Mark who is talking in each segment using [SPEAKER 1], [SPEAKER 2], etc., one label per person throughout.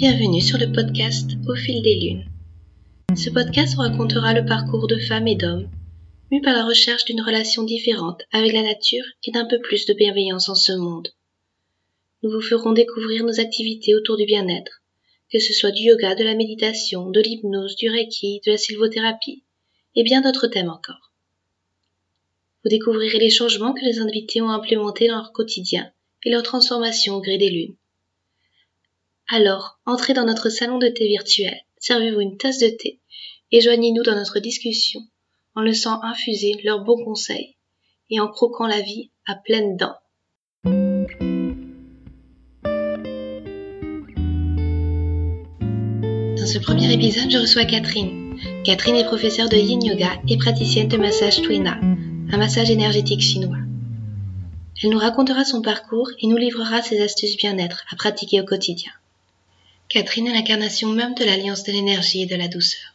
[SPEAKER 1] Bienvenue sur le podcast Au fil des lunes. Ce podcast racontera le parcours de femmes et d'hommes, mus par la recherche d'une relation différente avec la nature et d'un peu plus de bienveillance en ce monde. Nous vous ferons découvrir nos activités autour du bien-être, que ce soit du yoga, de la méditation, de l'hypnose, du reiki, de la sylvothérapie, et bien d'autres thèmes encore. Vous découvrirez les changements que les invités ont implémentés dans leur quotidien et leur transformation au gré des lunes. Alors, entrez dans notre salon de thé virtuel, servez-vous une tasse de thé et joignez-nous dans notre discussion en laissant infuser leurs bons conseils et en croquant la vie à pleines dents. Dans ce premier épisode, je reçois Catherine. Catherine est professeure de yin yoga et praticienne de massage Twina, un massage énergétique chinois. Elle nous racontera son parcours et nous livrera ses astuces bien-être à pratiquer au quotidien. Catherine est l'incarnation même de l'alliance de l'énergie et de la douceur.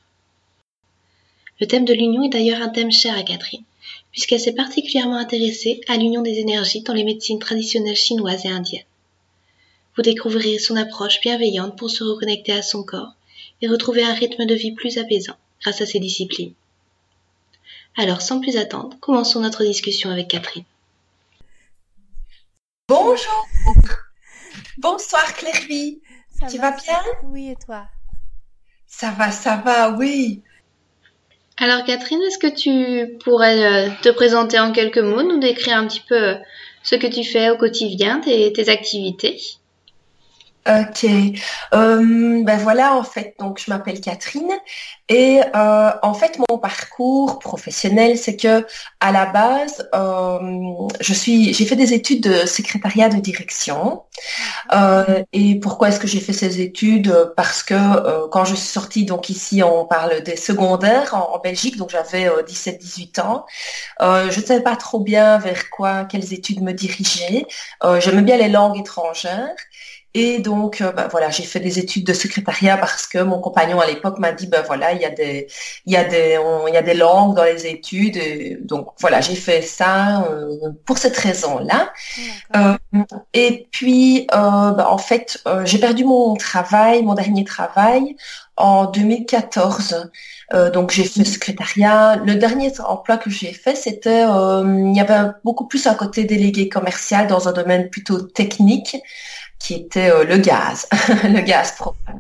[SPEAKER 1] Le thème de l'union est d'ailleurs un thème cher à Catherine, puisqu'elle s'est particulièrement intéressée à l'union des énergies dans les médecines traditionnelles chinoises et indiennes. Vous découvrirez son approche bienveillante pour se reconnecter à son corps et retrouver un rythme de vie plus apaisant grâce à ces disciplines. Alors, sans plus attendre, commençons notre discussion avec Catherine.
[SPEAKER 2] Bonjour Bonsoir Tu vas bien
[SPEAKER 3] Oui, et toi?
[SPEAKER 2] Ça va, ça va, oui.
[SPEAKER 1] Alors Catherine, est-ce que tu pourrais euh, te présenter en quelques mots, nous décrire un petit peu euh, ce que tu fais au quotidien, tes activités?
[SPEAKER 2] Ok, euh, ben voilà en fait. Donc je m'appelle Catherine et euh, en fait mon parcours professionnel c'est que à la base euh, je suis j'ai fait des études de secrétariat de direction. Et pourquoi est-ce que j'ai fait ces études? Parce que quand je suis sortie donc ici on parle des secondaires en, Belgique donc j'avais 17-18 ans. Je ne savais pas trop bien vers quoi quelles études me diriger. J'aimais bien les langues étrangères et donc, euh, bah, voilà, j'ai fait des études de secrétariat parce que mon compagnon à l'époque m'a dit, ben voilà, il y a des, il y a des, il y a des langues dans les études. Et donc voilà, j'ai fait ça euh, pour cette raison-là. Euh, et puis, bah, en fait, j'ai perdu mon travail, mon dernier travail, en 2014. donc j'ai fait secrétariat. Le dernier emploi que j'ai fait, c'était, il y avait beaucoup plus un côté délégué commercial dans un domaine plutôt technique qui était euh, le gaz, le gaz propane.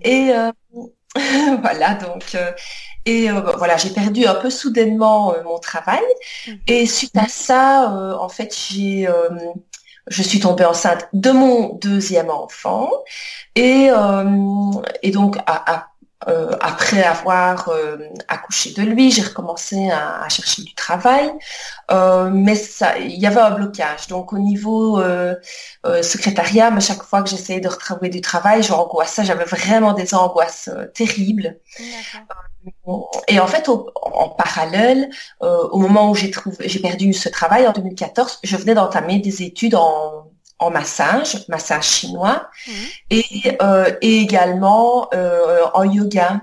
[SPEAKER 2] Et euh, voilà, donc, euh, et voilà, j'ai perdu un peu soudainement mon travail. Mhm. Et suite à ça, en fait, j'ai je suis tombée enceinte de mon deuxième enfant et, et donc à, euh, après avoir euh, accouché de lui, j'ai recommencé à, chercher du travail, euh, mais il y avait un blocage. Donc au niveau secrétariat, à chaque fois que j'essayais de retrouver du travail, j'angoissais, j'avais vraiment des angoisses terribles. Et en fait, en parallèle, au moment où j'ai trouvé, j'ai perdu ce travail en 2014, je venais d'entamer des études en en massage, massage chinois, mhm. et, euh, et, également euh, en yoga.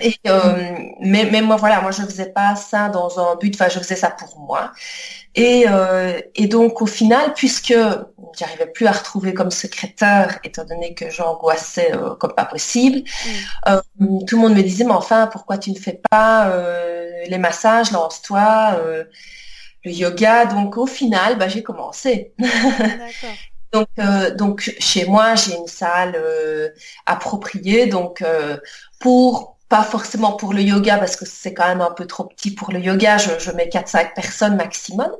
[SPEAKER 2] Et, euh, mais, mais moi voilà, moi je faisais pas ça dans un but, enfin je faisais ça pour moi. Et, et donc au final, puisque j'arrivais plus à retrouver comme secrétaire, étant donné que j'angoissais comme pas possible, mhm. tout le monde me disait mais enfin pourquoi tu ne fais pas les massages, lance-toi le yoga. Donc au final, bah, j'ai commencé. donc, euh, donc chez moi, j'ai une salle euh, appropriée. Donc euh, pour pas forcément pour le yoga parce que c'est quand même un peu trop petit pour le yoga. Je, je mets 4-5 personnes maximum.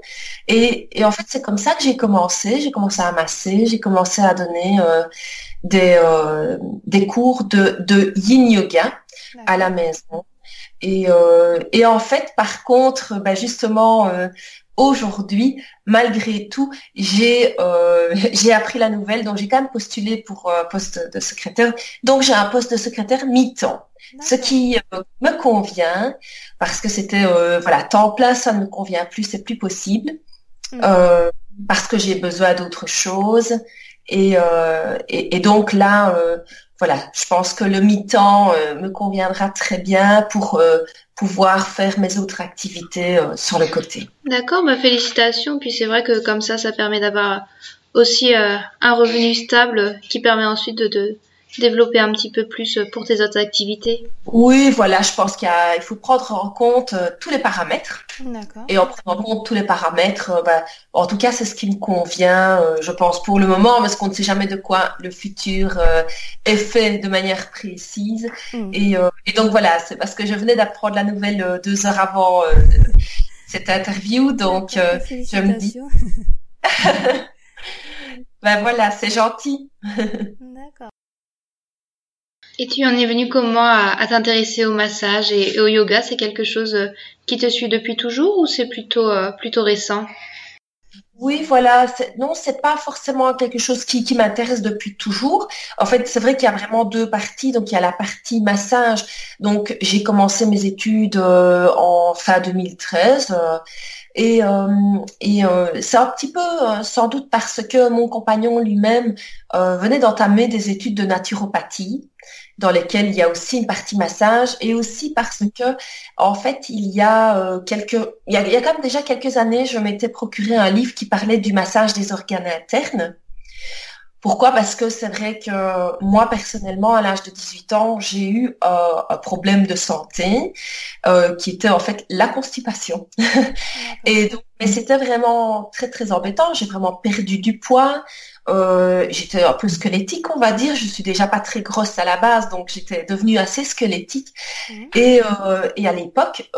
[SPEAKER 2] Et, et en fait, c'est comme ça que j'ai commencé. J'ai commencé à masser. J'ai commencé à donner des, des cours de, de yin yoga à la maison. Et, euh, et, en fait, par contre, bah justement, euh, aujourd'hui, malgré tout, j'ai euh, j'ai appris la nouvelle, donc j'ai quand même postulé pour un poste de secrétaire. Donc j'ai un poste de secrétaire mi-temps, ce qui me convient parce que c'était voilà temps plein, ça ne me convient plus, c'est plus possible mmh. parce que j'ai besoin d'autre chose. Et, et, et, donc là, voilà, je pense que le mi-temps euh, me conviendra très bien pour euh, pouvoir faire mes autres activités euh, sur le côté.
[SPEAKER 1] D'accord, bah félicitations. Puis c'est vrai que comme ça, ça permet d'avoir aussi un revenu stable qui permet ensuite de, développer un petit peu plus pour tes autres activités?
[SPEAKER 2] Oui, voilà, je pense qu'il faut prendre en compte tous les paramètres. Et en prenant en compte tous les paramètres, bah, en tout cas, c'est ce qui me convient, je pense, pour le moment, parce qu'on ne sait jamais de quoi le futur est fait de manière précise. Mm. Et, et, donc voilà, c'est parce que je venais d'apprendre la nouvelle deux heures avant cette interview, donc je me dis... ben voilà, c'est gentil. D'accord.
[SPEAKER 1] Et tu en es venu comment à, t'intéresser au massage et, au yoga? C'est quelque chose euh, qui te suit depuis toujours ou c'est plutôt, euh, plutôt récent?
[SPEAKER 2] Oui, voilà. Non, c'est pas forcément quelque chose qui, m'intéresse depuis toujours. En fait, c'est vrai qu'il y a vraiment deux parties. Donc, il y a la partie massage. Donc, j'ai commencé mes études euh, en fin 2013. Et, c'est un petit peu sans doute parce que mon compagnon lui-même venait d'entamer des études de naturopathie dans lesquelles il y a aussi une partie massage et aussi parce que en fait il y a quelques y a, il y a quand même déjà quelques années je m'étais procuré un livre qui parlait du massage des organes internes pourquoi? Parce que c'est vrai que moi, personnellement, à l'âge de 18 ans, j'ai eu euh, un problème de santé euh, qui était en fait la constipation. et donc, mais c'était vraiment très, très embêtant. J'ai vraiment perdu du poids. Euh, j'étais un peu squelettique, on va dire. Je suis déjà pas très grosse à la base, donc j'étais devenue assez squelettique. Mmh. Et, et à l'époque,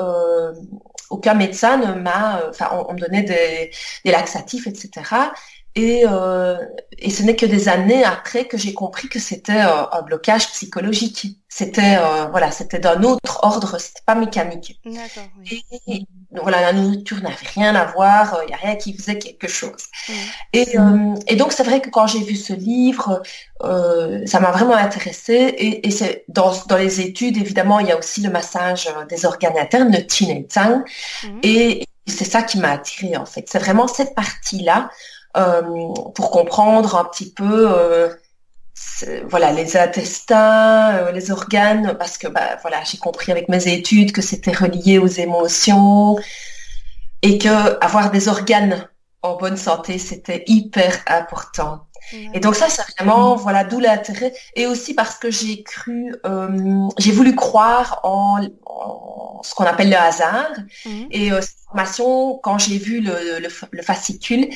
[SPEAKER 2] aucun médecin ne m'a, enfin, on, me donnait des, des laxatifs, etc. Et, euh, et ce n'est que des années après que j'ai compris que c'était euh, un blocage psychologique. C'était euh, voilà, c'était d'un autre ordre, c'était pas mécanique. Oui. Et, voilà, la nourriture n'avait rien à voir, il n'y a rien qui faisait quelque chose. Et, et, donc c'est vrai que quand j'ai vu ce livre, ça m'a vraiment intéressée. Et, et c'est dans, dans les études, évidemment, il y a aussi le massage des organes internes, le Qin Tang. Et c'est ça qui m'a attirée en fait. C'est vraiment cette partie-là euh, pour comprendre un petit peu euh, voilà les intestins, euh, les organes, parce que bah, voilà j'ai compris avec mes études que c'était relié aux émotions et que avoir des organes en bonne santé c'était hyper important. Et donc ça, c'est vraiment, voilà, d'où l'intérêt. Et aussi parce que j'ai cru, j'ai voulu croire en, ce qu'on appelle le hasard. Mhm. Et cette formation, quand j'ai vu le, le, fascicule,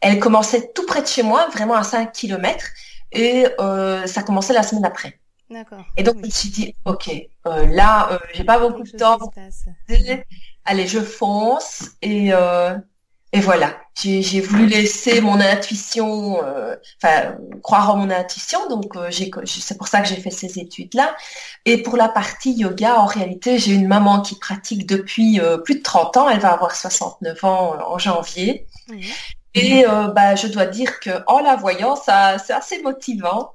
[SPEAKER 2] elle commençait tout près de chez moi, vraiment à 5 km, et euh, ça commençait la semaine après. D'accord. Et donc, je me suis dit, OK, euh, là, euh, j'ai pas beaucoup de temps. Allez, je fonce et euh, et voilà. J'ai voulu laisser mon intuition, euh, enfin croire en mon intuition. Donc euh, c'est pour ça que j'ai fait ces études là. Et pour la partie yoga, en réalité, j'ai une maman qui pratique depuis plus de 30 ans. Elle va avoir 69 ans en janvier. Et euh, bah, je dois dire que en la voyant, ça, c'est assez motivant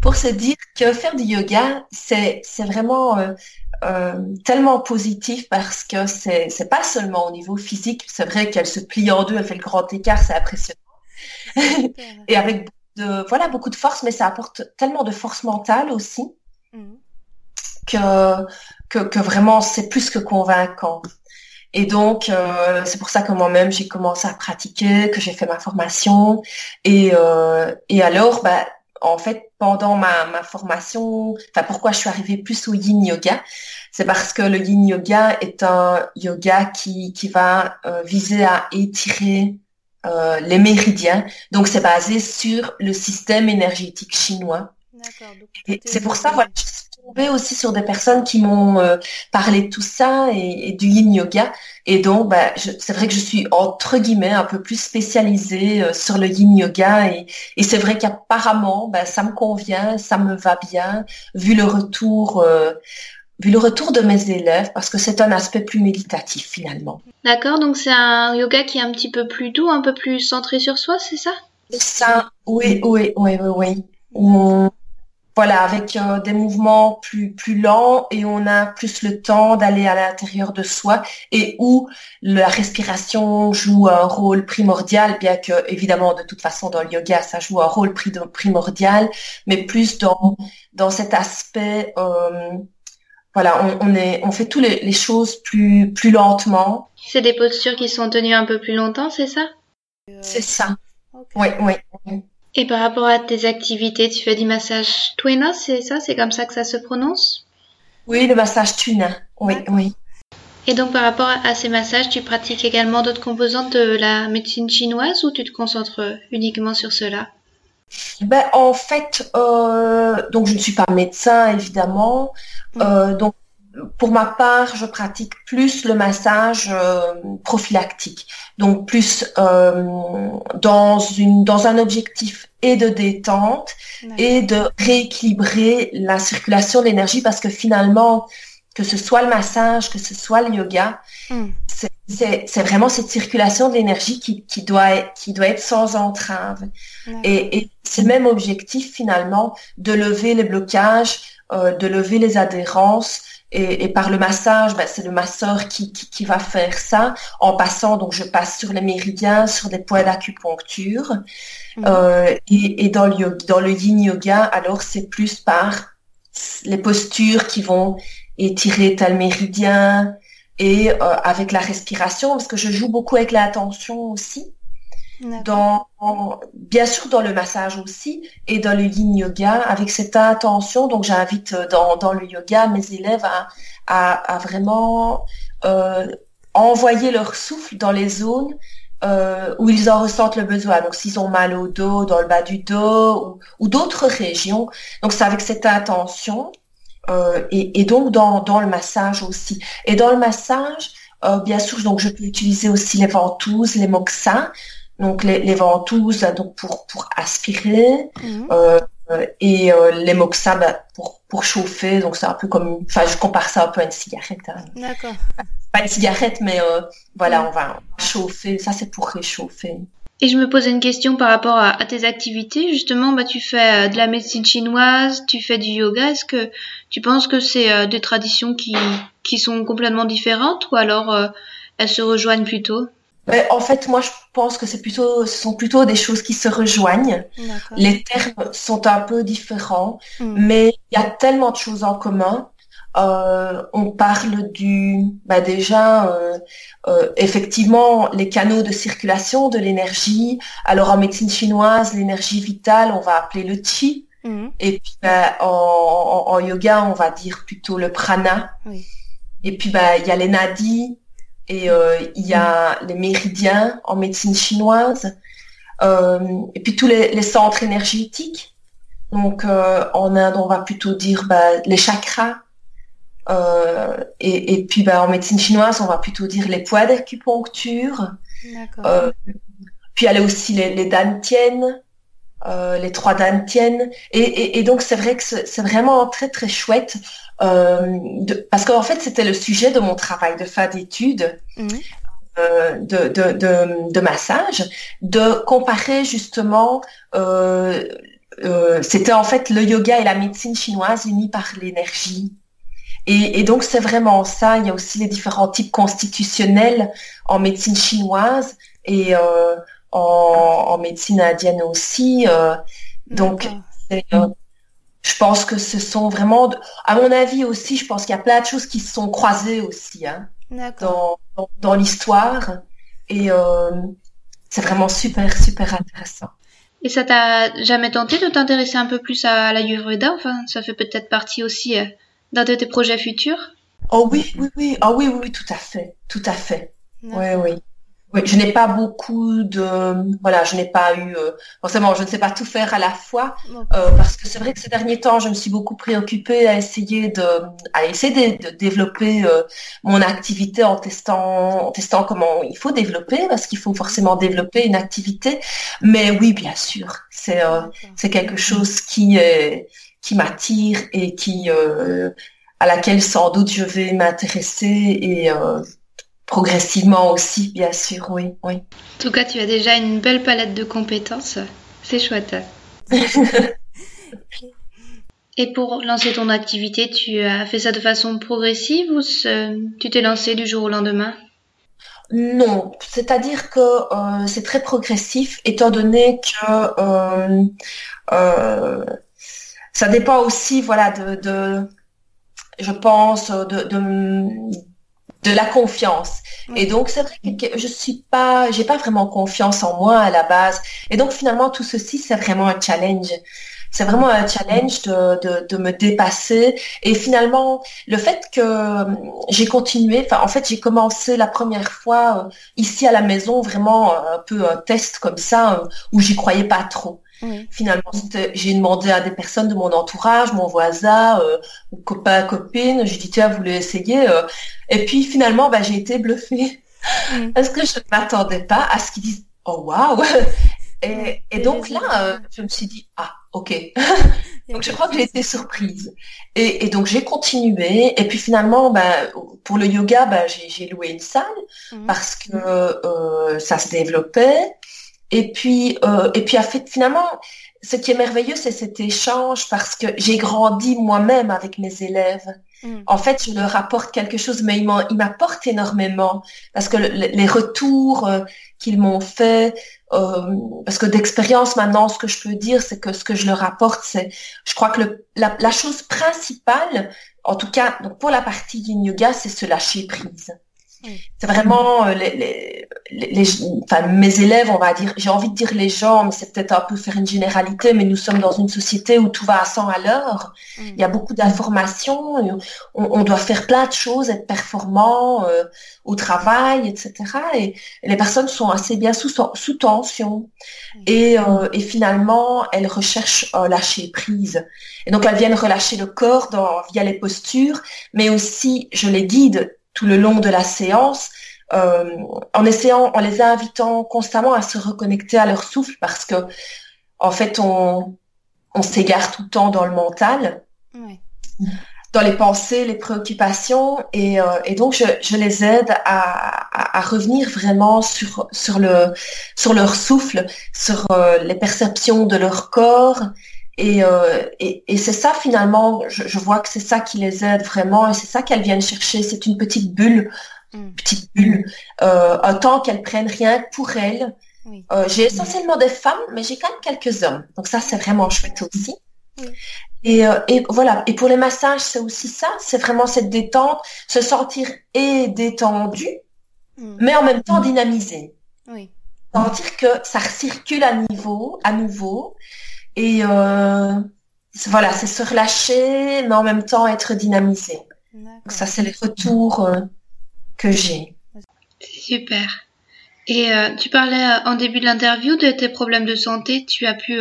[SPEAKER 2] pour se dire que faire du yoga, c'est, c'est vraiment euh, euh, tellement positif parce que c'est, c'est pas seulement au niveau physique. C'est vrai qu'elle se plie en deux, elle fait le grand écart, c'est impressionnant. Et avec de, voilà, beaucoup de force, mais ça apporte tellement de force mentale aussi mmh. que, que, que vraiment c'est plus que convaincant. Et donc, euh, c'est pour ça que moi-même, j'ai commencé à pratiquer, que j'ai fait ma formation. Et, euh, et alors, bah, en fait, pendant ma, ma formation, enfin, pourquoi je suis arrivée plus au yin yoga, c'est parce que le yin yoga est un yoga qui, qui va euh, viser à étirer euh, les méridiens. Donc, c'est basé sur le système énergétique chinois. Et c'est pour ça, voilà, tombée aussi sur des personnes qui m'ont euh, parlé de tout ça et, du yin yoga. Et donc, bah, c'est vrai que je suis entre guillemets un peu plus spécialisée euh, sur le yin yoga. Et, et c'est vrai qu'apparemment, bah, ça me convient, ça me va bien, vu le retour. Euh, vu le retour de mes élèves, parce que c'est un aspect plus méditatif finalement.
[SPEAKER 1] D'accord, donc c'est un yoga qui est un petit peu plus doux, un peu plus centré sur soi, c'est ça?
[SPEAKER 2] C'est ça, oui, oui, oui, oui, oui voilà, avec euh, des mouvements plus plus lents et on a plus le temps d'aller à l'intérieur de soi et où la respiration joue un rôle primordial, bien que évidemment de toute façon dans le yoga ça joue un rôle primordial, mais plus dans dans cet aspect euh, voilà, on, est on fait toutes les, choses plus plus lentement.
[SPEAKER 1] C'est des postures qui sont tenues un peu plus longtemps, c'est ça?
[SPEAKER 2] C'est ça. Oui, oui.
[SPEAKER 1] Et par rapport à tes activités, tu fais du massage Twina, c'est ça? C'est comme ça que ça se prononce?
[SPEAKER 2] Oui, le massage Twina. Oui, oui.
[SPEAKER 1] Et donc par rapport à ces massages, tu pratiques également d'autres composantes de la médecine chinoise ou tu te concentres uniquement sur cela?
[SPEAKER 2] Ben, En fait, euh, donc je ne suis pas médecin évidemment. Mm. Euh, donc pour ma part, je pratique plus le massage euh, prophylactique, donc plus dans, une, dans un objectif et de détente et de rééquilibrer la circulation de l'énergie parce que finalement, que ce soit le massage, que ce soit le yoga, hmm. c'est vraiment cette circulation de l'énergie qui, doit, être, qui doit être sans entrave. Et, c'est le même objectif finalement de lever les blocages, euh, de lever les adhérences. Et, par le massage, ben, c'est le masseur qui, va faire ça en passant. Donc je passe sur les méridiens, sur des points d'acupuncture. Hmm. Euh, et, dans, le, dans le yin yoga, alors c'est plus par les postures qui vont étirer tel méridien et euh, avec la respiration parce que je joue beaucoup avec l'attention aussi. Bien sûr dans le massage aussi et dans le yin yoga avec cette intention donc j'invite euh, dans, dans le yoga mes élèves à, à, vraiment euh, envoyer leur souffle dans les zones euh, où ils en ressentent le besoin. Donc s'ils ont mal au dos, dans le bas du dos ou, d'autres régions. Donc c'est avec cette intention et, donc dans, dans, le massage aussi. Et dans le massage, bien sûr, donc je peux utiliser aussi les ventouses, les moxas, donc les, les ventouses donc pour pour aspirer. Mhm. Euh, et les moxas bah, pour, pour chauffer, donc c'est un peu comme, enfin je compare ça un peu à une cigarette. Hein.
[SPEAKER 1] D'accord.
[SPEAKER 2] Pas une cigarette, mais voilà, on va chauffer. Ça c'est pour réchauffer.
[SPEAKER 1] Et je me posais une question par rapport à, tes activités. Justement, bah, tu fais euh, de la médecine chinoise, tu fais du yoga. Est-ce que tu penses que c'est euh, des traditions qui, qui sont complètement différentes ou alors euh, elles se rejoignent plutôt?
[SPEAKER 2] Ben, En fait, moi, je pense que c'est plutôt, ce sont plutôt des choses qui se rejoignent. Les termes sont un peu différents, hmm. mais il y a tellement de choses en commun euh, on parle du, bah déjà, euh, euh, effectivement, les canaux de circulation de l'énergie. Alors en médecine chinoise, l'énergie vitale, on va appeler le chi. Mhm. Et puis bah, en, yoga, on va dire plutôt le prana. Et puis bah il y a les nadis et il y a les méridiens en médecine chinoise. et puis tous les, centres énergétiques. Donc en Inde, on va plutôt dire bah, les chakras euh, et, puis bah, en médecine chinoise, on va plutôt dire les poids d'acupuncture. Euh, puis elle a aussi les, les dantiennes, euh, les trois dantiennes. Et, et, donc c'est vrai que c'est vraiment très très chouette. parce qu'en fait, c'était le sujet de mon travail de fin d'études. Mmh. de, de, de, de, massage, de comparer justement, c'était en fait le yoga et la médecine chinoise unis par l'énergie. Et, donc c'est vraiment ça. Il y a aussi les différents types constitutionnels en médecine chinoise et euh, en, médecine indienne aussi. Euh, donc euh, je pense que ce sont vraiment, à mon avis aussi, je pense qu'il y a plein de choses qui se sont croisées aussi hein, dans, dans, l'histoire. Et c'est vraiment super, super intéressant.
[SPEAKER 1] Et ça t'a jamais tenté de t'intéresser un peu plus à la l'Ayurveda? Enfin, ça fait peut-être partie aussi dans de tes projets futurs?
[SPEAKER 2] Oh oui, oui, oui, oh oui, oui, tout à fait, tout à fait. Oui, oui. Oui, je n'ai pas beaucoup de, voilà, je n'ai pas eu, euh, forcément, je ne sais pas tout faire à la fois, euh, parce que c'est vrai que ces derniers temps, je me suis beaucoup préoccupée à essayer de, à essayer de, développer euh, mon activité en testant, en testant comment il faut développer, parce qu'il faut forcément développer une activité. Mais oui, bien sûr, c'est, c'est quelque chose qui est, qui m'attire et qui euh, à laquelle sans doute je vais m'intéresser et euh, progressivement aussi, bien sûr, oui, oui.
[SPEAKER 1] En tout cas, tu as déjà une belle palette de compétences. C'est chouette. et pour lancer ton activité, tu as fait ça de façon progressive ou tu t'es lancé du jour au lendemain?
[SPEAKER 2] Non, c'est-à-dire que euh, c'est très progressif, étant donné que ça dépend aussi, voilà, de, je pense, de, de la confiance. Et donc c'est vrai que je suis pas, j'ai pas vraiment confiance en moi à la base. Et donc finalement tout ceci c'est vraiment un challenge. C'est vraiment un challenge de, de, de, me dépasser. Et finalement, le fait que j'ai continué, enfin, en fait, j'ai commencé la première fois euh, ici à la maison, vraiment un peu un test comme ça, euh, où j'y croyais pas trop. Finalement, j'ai demandé à des personnes de mon entourage, mon voisin, euh, copain, copine, j'ai dit tiens, vous voulez essayer euh. Et puis finalement, bah, j'ai été bluffée mm. parce que je ne m'attendais pas à ce qu'ils disent oh waouh. Et, et, donc là, euh, je me suis dit ah ok. donc je crois que j'ai été surprise. Et, et donc j'ai continué. Et puis finalement, bah, pour le yoga, bah, j'ai loué une salle mm. parce que euh, ça se développait. Et puis, euh, et puis finalement, ce qui est merveilleux, c'est cet échange parce que j'ai grandi moi-même avec mes élèves. Mm. En fait, je leur apporte quelque chose, mais ils m'apportent énormément parce que les retours euh, qu'ils m'ont fait, euh, parce que d'expérience maintenant, ce que je peux dire, c'est que ce que je leur apporte, c'est, je crois que le, la, la, chose principale, en tout cas, donc pour la partie yin yoga, c'est se lâcher prise. C'est vraiment euh, les, les, enfin, mes élèves, on va dire, j'ai envie de dire les gens, mais c'est peut-être un peu faire une généralité, mais nous sommes dans une société où tout va à 100 à l'heure. Mm. Il y a beaucoup d'informations, on, on, doit faire plein de choses, être performant euh, au travail, etc. Et, les personnes sont assez bien sous, sous tension. Mm. Et, euh, et finalement, elles recherchent un lâcher prise. Et donc, elles viennent relâcher le corps dans, via les postures, mais aussi, je les guide tout le long de la séance, euh, en essayant, en les invitant constamment à se reconnecter à leur souffle parce que, en fait, on, on s'égare tout le temps dans le mental, dans les pensées, les préoccupations, et, euh, et donc je, je, les aide à, à, revenir vraiment sur, sur, le, sur leur souffle, sur euh, les perceptions de leur corps et, euh, et, et c'est ça finalement, je, je vois que c'est ça qui les aide vraiment et c'est ça qu'elles viennent chercher. C'est une petite bulle, mm. petite bulle, euh, un temps qu'elles prennent rien pour elles. Euh, j'ai essentiellement des femmes, mais j'ai quand même quelques hommes. Donc ça, c'est vraiment chouette aussi. Et, euh, et, voilà. Et pour les massages, c'est aussi ça. C'est vraiment cette détente, se sentir et détendu, mm. mais en même temps dynamisé. Oui. Sentir que ça circule à niveau, à nouveau, et euh, voilà, c'est se relâcher, mais en même temps être dynamisé. Donc ça, c'est les retours euh, que j'ai.
[SPEAKER 1] Super. Et euh, tu parlais en début de l'interview de tes problèmes de santé. Tu as pu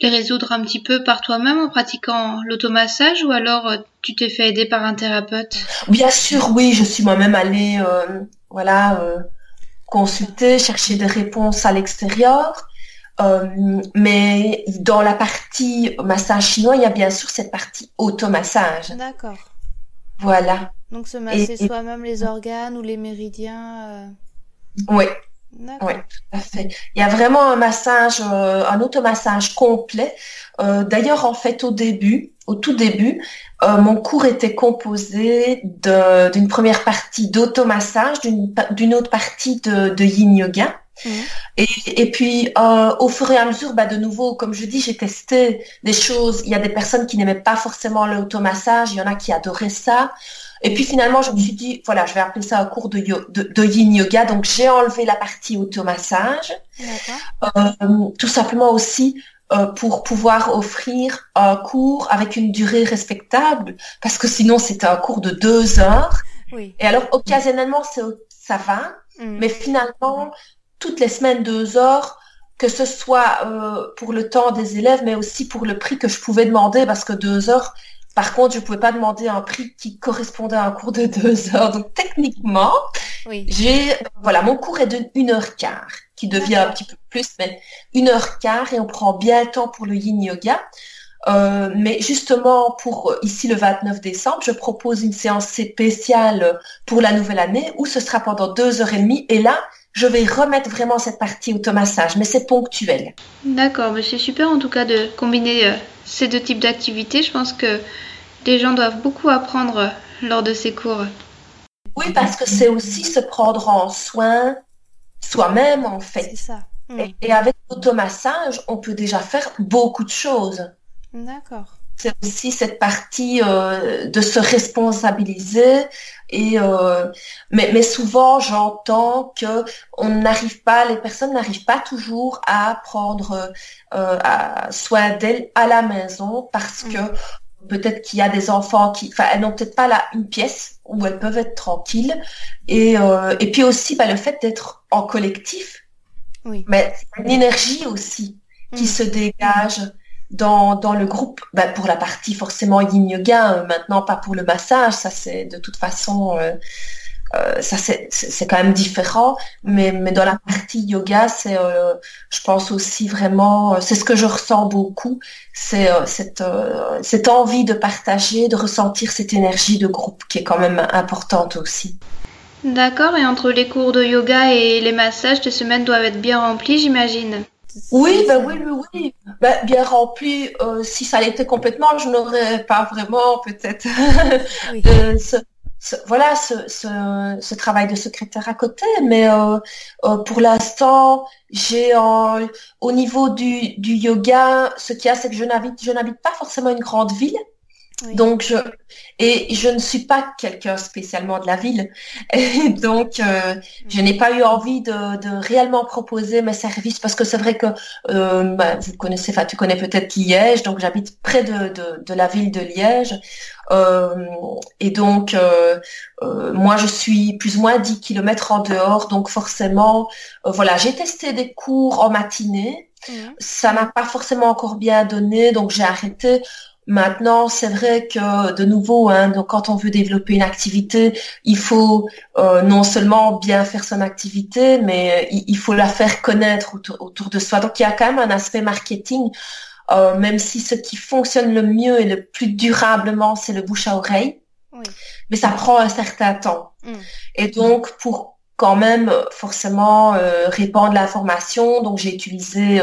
[SPEAKER 1] les résoudre un petit peu par toi-même en pratiquant l'automassage ou alors tu t'es fait aider par un thérapeute?
[SPEAKER 2] Bien sûr, oui, je suis moi-même allée, voilà, consulter, chercher des réponses à l'extérieur. Euh, mais dans la partie massage chinois, il y a bien sûr cette partie automassage.
[SPEAKER 3] D'accord.
[SPEAKER 2] Voilà.
[SPEAKER 3] Donc se masser soi-même les organes ou les méridiens. Euh...
[SPEAKER 2] Oui. Oui, tout à fait. Il y a vraiment un massage, euh, un automassage complet. Euh, d'ailleurs, en fait, au début, au tout début, mon cours était composé d'une première partie d'automassage, d'une autre partie de, de yin yoga. Et, et, puis, euh, au fur et à mesure, bah, de nouveau, comme je dis, j'ai testé des choses. Il y a des personnes qui n'aimaient pas forcément l'automassage, il y en a qui adoraient ça. Et puis finalement, je me suis dit, voilà, je vais appeler ça un cours de, de, de yin yoga. Donc, j'ai enlevé la partie automassage. Euh, tout simplement aussi euh, pour pouvoir offrir un cours avec une durée respectable, parce que sinon, c'était un cours de deux heures. Oui. Et alors, occasionnellement, ça va. Mhm. Mais finalement, toutes les semaines deux heures, que ce soit euh, pour le temps des élèves, mais aussi pour le prix que je pouvais demander, parce que deux heures, par contre, je ne pouvais pas demander un prix qui correspondait à un cours de deux heures. Donc techniquement, j'ai voilà, mon cours est de une heure quart, qui devient un petit peu plus, mais une heure quart, et on prend bien le temps pour le yin yoga. Euh, mais justement, pour ici le 29 décembre, je propose une séance spéciale pour la nouvelle année où ce sera pendant deux heures et demie. Et là, je vais remettre vraiment cette partie automassage, mais c'est ponctuel.
[SPEAKER 1] D'accord, mais c'est super en tout cas de combiner euh, ces deux types d'activités. Je pense que les gens doivent beaucoup apprendre euh, lors de ces cours.
[SPEAKER 2] Oui, parce que c'est aussi se prendre en soin soi-même en fait.
[SPEAKER 3] C'est ça.
[SPEAKER 2] Hmm. Et, avec l'automassage, on peut déjà faire beaucoup de choses.
[SPEAKER 3] D'accord.
[SPEAKER 2] C'est aussi cette partie euh, de se responsabiliser Et mais, mais souvent j'entends que on n'arrive pas, les personnes n'arrivent pas toujours à prendre soin d'elles à la maison parce que mm peut-être qu'il y a des enfants qui, enfin, elles n'ont peut-être pas là une pièce où elles peuvent être tranquilles. Et, euh, et puis aussi, bah, le fait d'être en collectif, oui. mais une énergie aussi qui mm. se dégage dans, dans le groupe. Bah, pour la partie forcément yin yoga, euh, maintenant pas pour le massage, ça c'est de toute façon euh, euh, ça c'est quand même différent, mais, mais dans la partie yoga, c'est, euh, je pense aussi vraiment, euh, c'est ce que je ressens beaucoup, c'est cette, cette envie de partager, de ressentir cette énergie de groupe qui est quand même importante aussi.
[SPEAKER 1] D'accord, et entre les cours de yoga et les massages, tes semaines doivent être bien remplies, j'imagine.
[SPEAKER 2] Oui, ben oui, oui, oui. Ben, bien remplies. si ça l'était complètement, je n'aurais pas vraiment peut-être oui voilà ce, ce, ce, travail de secrétaire à côté, mais euh, euh, pour l'instant, j'ai au niveau du, du yoga, ce qu'il y a, c'est que je n'habite je n'habite pas forcément une grande ville. Donc, je, et je ne suis pas quelqu'un spécialement de la ville. Et donc, euh, je n'ai pas eu envie de, de, réellement proposer mes services parce que c'est vrai que euh, bah, vous connaissez, enfin, tu connais peut-être Liège, donc j'habite près de, de, de, la ville de Liège. Euh, et donc, euh, euh, moi, je suis plus ou moins 10 kilomètres en dehors, donc forcément, voilà, j'ai testé des cours en matinée. Mmh. Ça n'a pas forcément encore bien donné, donc j'ai arrêté. Maintenant, c'est vrai que de nouveau, hein, donc quand on veut développer une activité, il faut euh, non seulement bien faire son activité, mais il, faut la faire connaître autour, de soi. Donc il y a quand même un aspect marketing, euh, même si ce qui fonctionne le mieux et le plus durablement, c'est le bouche à oreille. Mais ça prend un certain temps. Mm. Et donc pour quand même forcément euh, répandre l'information, donc j'ai utilisé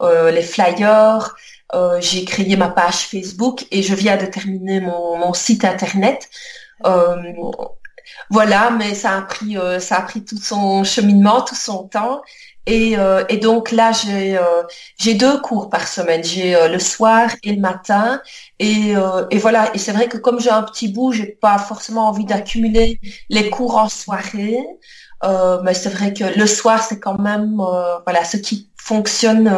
[SPEAKER 2] les flyers. Euh, j'ai créé ma page Facebook et je viens de terminer mon, site internet. Euh, voilà, mais ça a pris euh, ça a pris tout son cheminement, tout son temps. Et, euh, donc là, j'ai deux cours par semaine. J'ai le soir et le matin. Et, et voilà. Et c'est vrai que comme j'ai un petit bout, j'ai pas forcément envie d'accumuler les cours en soirée. mais c'est vrai que le soir, c'est quand même voilà ce qui fonctionne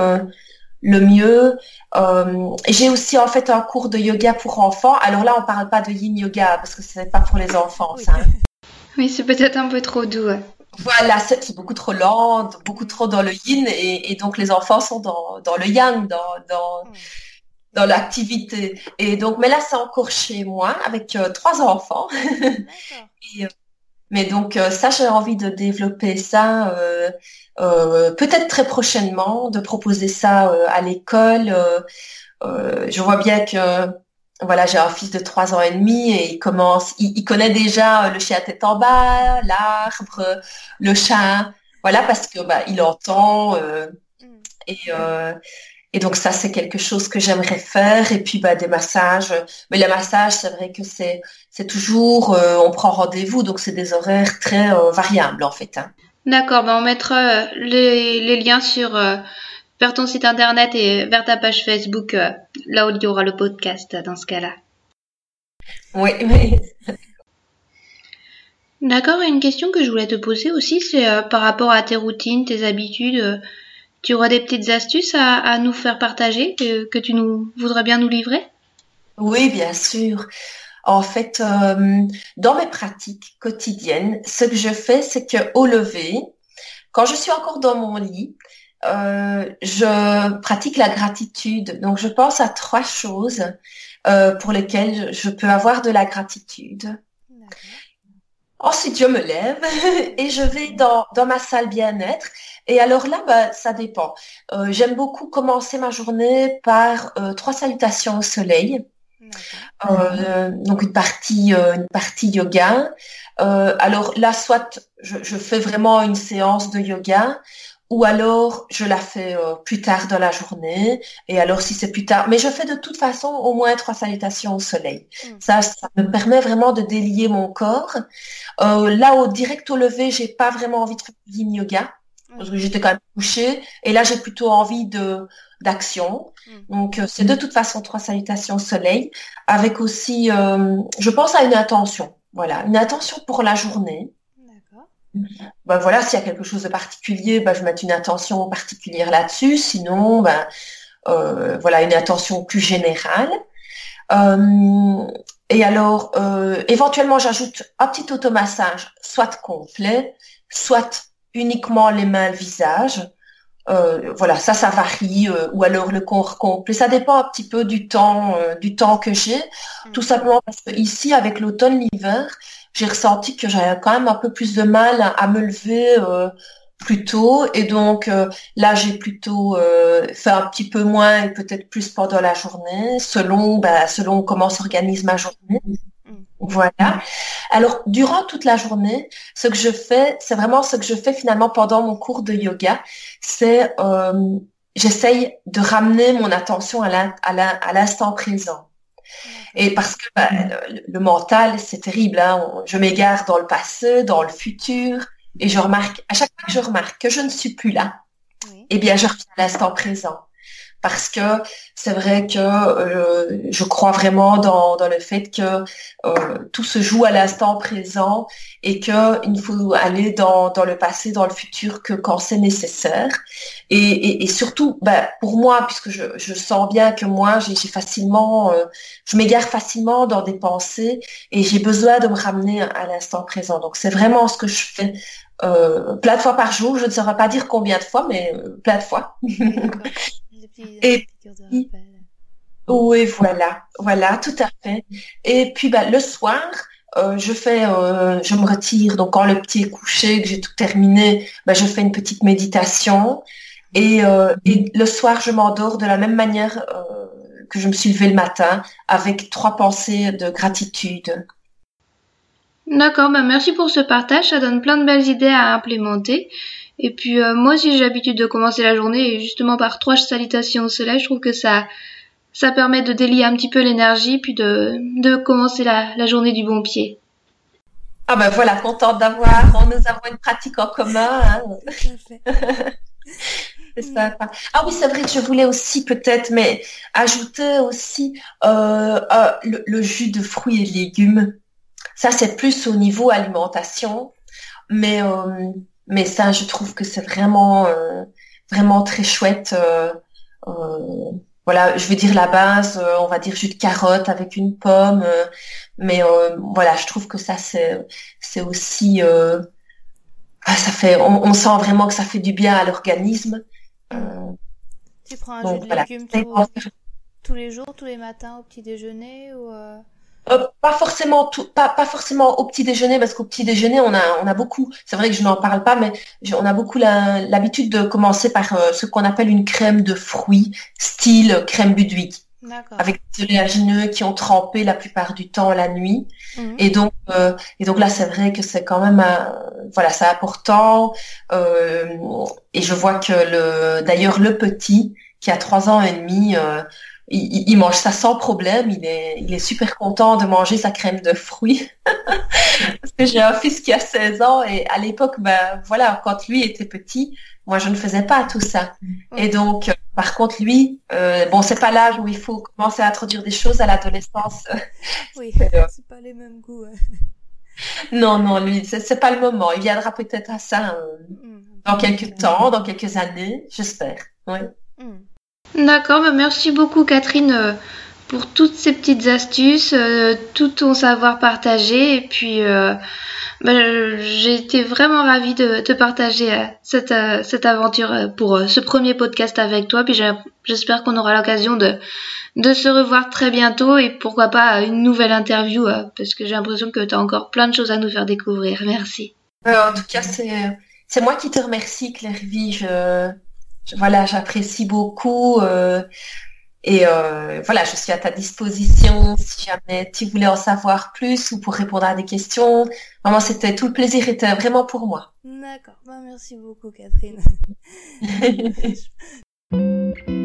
[SPEAKER 2] le mieux. Euh, j'ai aussi en fait un cours de yoga pour enfants. Alors là, on parle pas de yin yoga parce que c'est pas pour les enfants.
[SPEAKER 1] Oui, oui c'est peut-être un peu trop doux.
[SPEAKER 2] Voilà, c'est beaucoup trop lent, beaucoup trop dans le yin et, donc les enfants sont dans, dans le yang, dans, dans, hmm. dans l'activité. Et donc, mais là, c'est encore chez moi avec euh, trois enfants. et, euh, mais donc ça, j'ai envie de développer ça euh, euh, peut-être très prochainement, de proposer ça à l'école. je vois bien que voilà, j'ai un fils de trois ans et demi et il commence, il, connaît déjà le chien à tête en bas, l'arbre, le chat, voilà parce que bah, il entend mm. et et donc ça, c'est quelque chose que j'aimerais faire. Et puis bah, des massages. Mais les massages, c'est vrai que c'est c'est toujours, euh, on prend rendez-vous, donc c'est des horaires très euh, variables en fait. Hein.
[SPEAKER 1] D'accord, bah on mettra euh, les, les, liens sur vers ton site internet et vers ta page Facebook, là où il y aura le podcast dans ce cas-là.
[SPEAKER 2] Oui, oui.
[SPEAKER 1] D'accord, et une question que je voulais te poser aussi, c'est par rapport à tes routines, tes habitudes. Tu auras des petites astuces à, nous faire partager que, tu nous voudrais bien nous livrer?
[SPEAKER 2] Oui, bien sûr. En fait, euh, dans mes pratiques quotidiennes, ce que je fais, c'est que au lever, quand je suis encore dans mon lit, euh, je pratique la gratitude. Donc, je pense à trois choses euh, pour lesquelles je peux avoir de la gratitude. Ensuite, je me lève et je vais dans, dans ma salle bien-être. Et alors là, bah, ça dépend. Euh, J'aime beaucoup commencer ma journée par euh, trois salutations au soleil. Euh, donc une partie, euh, une partie yoga. Euh, alors là, soit je, je, fais vraiment une séance de yoga, ou alors je la fais plus tard dans la journée. Et alors si c'est plus tard, mais je fais de toute façon au moins trois salutations au soleil. Mm. Ça, ça me permet vraiment de délier mon corps. Là, au direct au lever, j'ai pas vraiment envie de faire du yoga parce que j'étais quand même couchée. Et là, j'ai plutôt envie de d'action. Mm. Donc, euh, c'est de toute façon trois salutations au soleil, avec aussi, je pense à une intention. voilà, une intention pour la journée.
[SPEAKER 3] D'accord.
[SPEAKER 2] Ben voilà, s'il y a quelque chose de particulier, ben je mets une attention particulière là-dessus. Sinon, ben euh, voilà, une attention plus générale. Euh, et alors, euh, éventuellement, j'ajoute un petit automassage, soit complet, soit uniquement les mains, le visage. Euh, voilà, ça, ça varie, euh, ou alors le corps complet. Ça dépend un petit peu du temps, euh, du temps que j'ai.
[SPEAKER 3] Mm.
[SPEAKER 2] Tout simplement parce que ici, avec l'automne, l'hiver, j'ai ressenti que j'avais quand même un peu plus de mal à, me lever euh, plus tôt. Et donc euh, là, j'ai plutôt euh, fait un petit peu moins et peut-être plus pendant la journée, selon, bah, selon comment s'organise ma journée. Voilà. Alors, durant toute la journée, ce que je fais, c'est vraiment ce que je fais finalement pendant mon cours de yoga, c'est euh, j'essaye de ramener mon attention à l'in- à l'in- à l'instant présent. Et parce que bah, le, le mental, c'est terrible. Hein. Je m'égare dans le passé, dans le futur, et je remarque, à chaque fois que je remarque que je ne suis plus là, eh bien, je reviens à l'instant présent. Parce que c'est vrai que euh, je crois vraiment dans, dans le fait que euh, tout se joue à l'instant présent et qu'il ne faut aller dans, dans le passé, dans le futur que quand c'est nécessaire. Et, et, et surtout, ben, pour moi, puisque je, je sens bien que moi, j'ai facilement, euh, je m'égare facilement dans des pensées et j'ai besoin de me ramener à l'instant présent. Donc c'est vraiment ce que je fais euh, plein de fois par jour. Je ne saurais pas dire combien de fois, mais plein de fois. Et
[SPEAKER 3] de rappel.
[SPEAKER 2] Oui, voilà, voilà, tout à fait. Et puis bah, le soir, euh, je fais, euh, je me retire. Donc quand le petit est couché, que j'ai tout terminé, bah, je fais une petite méditation. Et, euh, et le soir, je m'endors de la même manière euh, que je me suis levée le matin, avec trois pensées de gratitude.
[SPEAKER 1] D'accord, bah merci pour ce partage, ça donne plein de belles idées à implémenter. Et puis euh, moi aussi j'ai l'habitude de commencer la journée et justement par trois salutations au soleil, je trouve que ça ça permet de délier un petit peu l'énergie puis de, de commencer la, la journée du bon pied.
[SPEAKER 2] Ah ben voilà, contente d'avoir, nous avons une pratique en commun. hein. Sympa. Ah oui, c'est vrai que je voulais aussi peut-être, mais ajouter aussi euh, euh, le, le jus de fruits et légumes. Ça, c'est plus au niveau alimentation, mais euh, mais ça, je trouve que c'est vraiment euh, vraiment très chouette. euh, euh, voilà, je veux dire la base, euh, on va dire jus de carotte avec une pomme, euh, mais euh, voilà, je trouve que ça c'est c'est aussi ça fait, on, on sent vraiment que ça fait du bien à l'organisme. Euh,
[SPEAKER 3] Tu prends un jus de
[SPEAKER 2] voilà.
[SPEAKER 3] légumes tous, tous les jours, tous les matins au petit déjeuner ou euh,
[SPEAKER 2] pas forcément tout, pas, pas forcément au petit déjeuner parce qu'au petit déjeuner on a on a beaucoup. C'est vrai que je n'en parle pas, mais je- on a beaucoup l'habitude de commencer par euh, ce qu'on appelle une crème de fruits, style crème Budwig, avec des oléagineux qui ont trempé la plupart du temps la nuit.
[SPEAKER 3] Mhm.
[SPEAKER 2] Et donc, euh, et donc là, c'est vrai que c'est quand même, un- voilà, c'est important. Euh, et je vois que le, d'ailleurs, le petit qui a trois ans et demi, euh, il, mange ça sans problème. Il est, il est super content de manger sa crème de fruits. Parce que j'ai un fils qui a 16 ans et à l'époque, ben voilà, quand lui était petit, moi je ne faisais pas tout ça. Et donc, euh, par contre, lui, euh, bon, c'est pas l'âge où il faut commencer à introduire des choses à l'adolescence.
[SPEAKER 3] Oui,
[SPEAKER 2] euh,
[SPEAKER 3] c'est pas les mêmes goûts.
[SPEAKER 2] Non, non, lui, c'est pas le moment. Il viendra peut-être à ça euh,
[SPEAKER 3] Mhm.
[SPEAKER 2] dans quelques temps, dans quelques années, j'espère. Oui.
[SPEAKER 1] D'accord, bah merci beaucoup Catherine euh, pour toutes ces petites astuces, euh, tout ton savoir partagé et puis euh, bah, j'ai été vraiment ravie de, de partager euh, cette, cette aventure pour ce premier podcast avec toi puis j'espère qu'on aura l'occasion de, de se revoir très bientôt et pourquoi pas une nouvelle interview parce que j'ai l'impression que tu as encore plein de choses à nous faire découvrir. Merci.
[SPEAKER 2] En tout cas, c'est moi qui te remercie, Claire Vie. Je- voilà, j'apprécie beaucoup. euh, et euh, voilà, je suis à ta disposition si jamais tu voulais en savoir plus ou pour répondre à des questions. Vraiment, c'était tout le plaisir était vraiment pour moi.
[SPEAKER 3] D'accord. Bah, merci beaucoup, Catherine.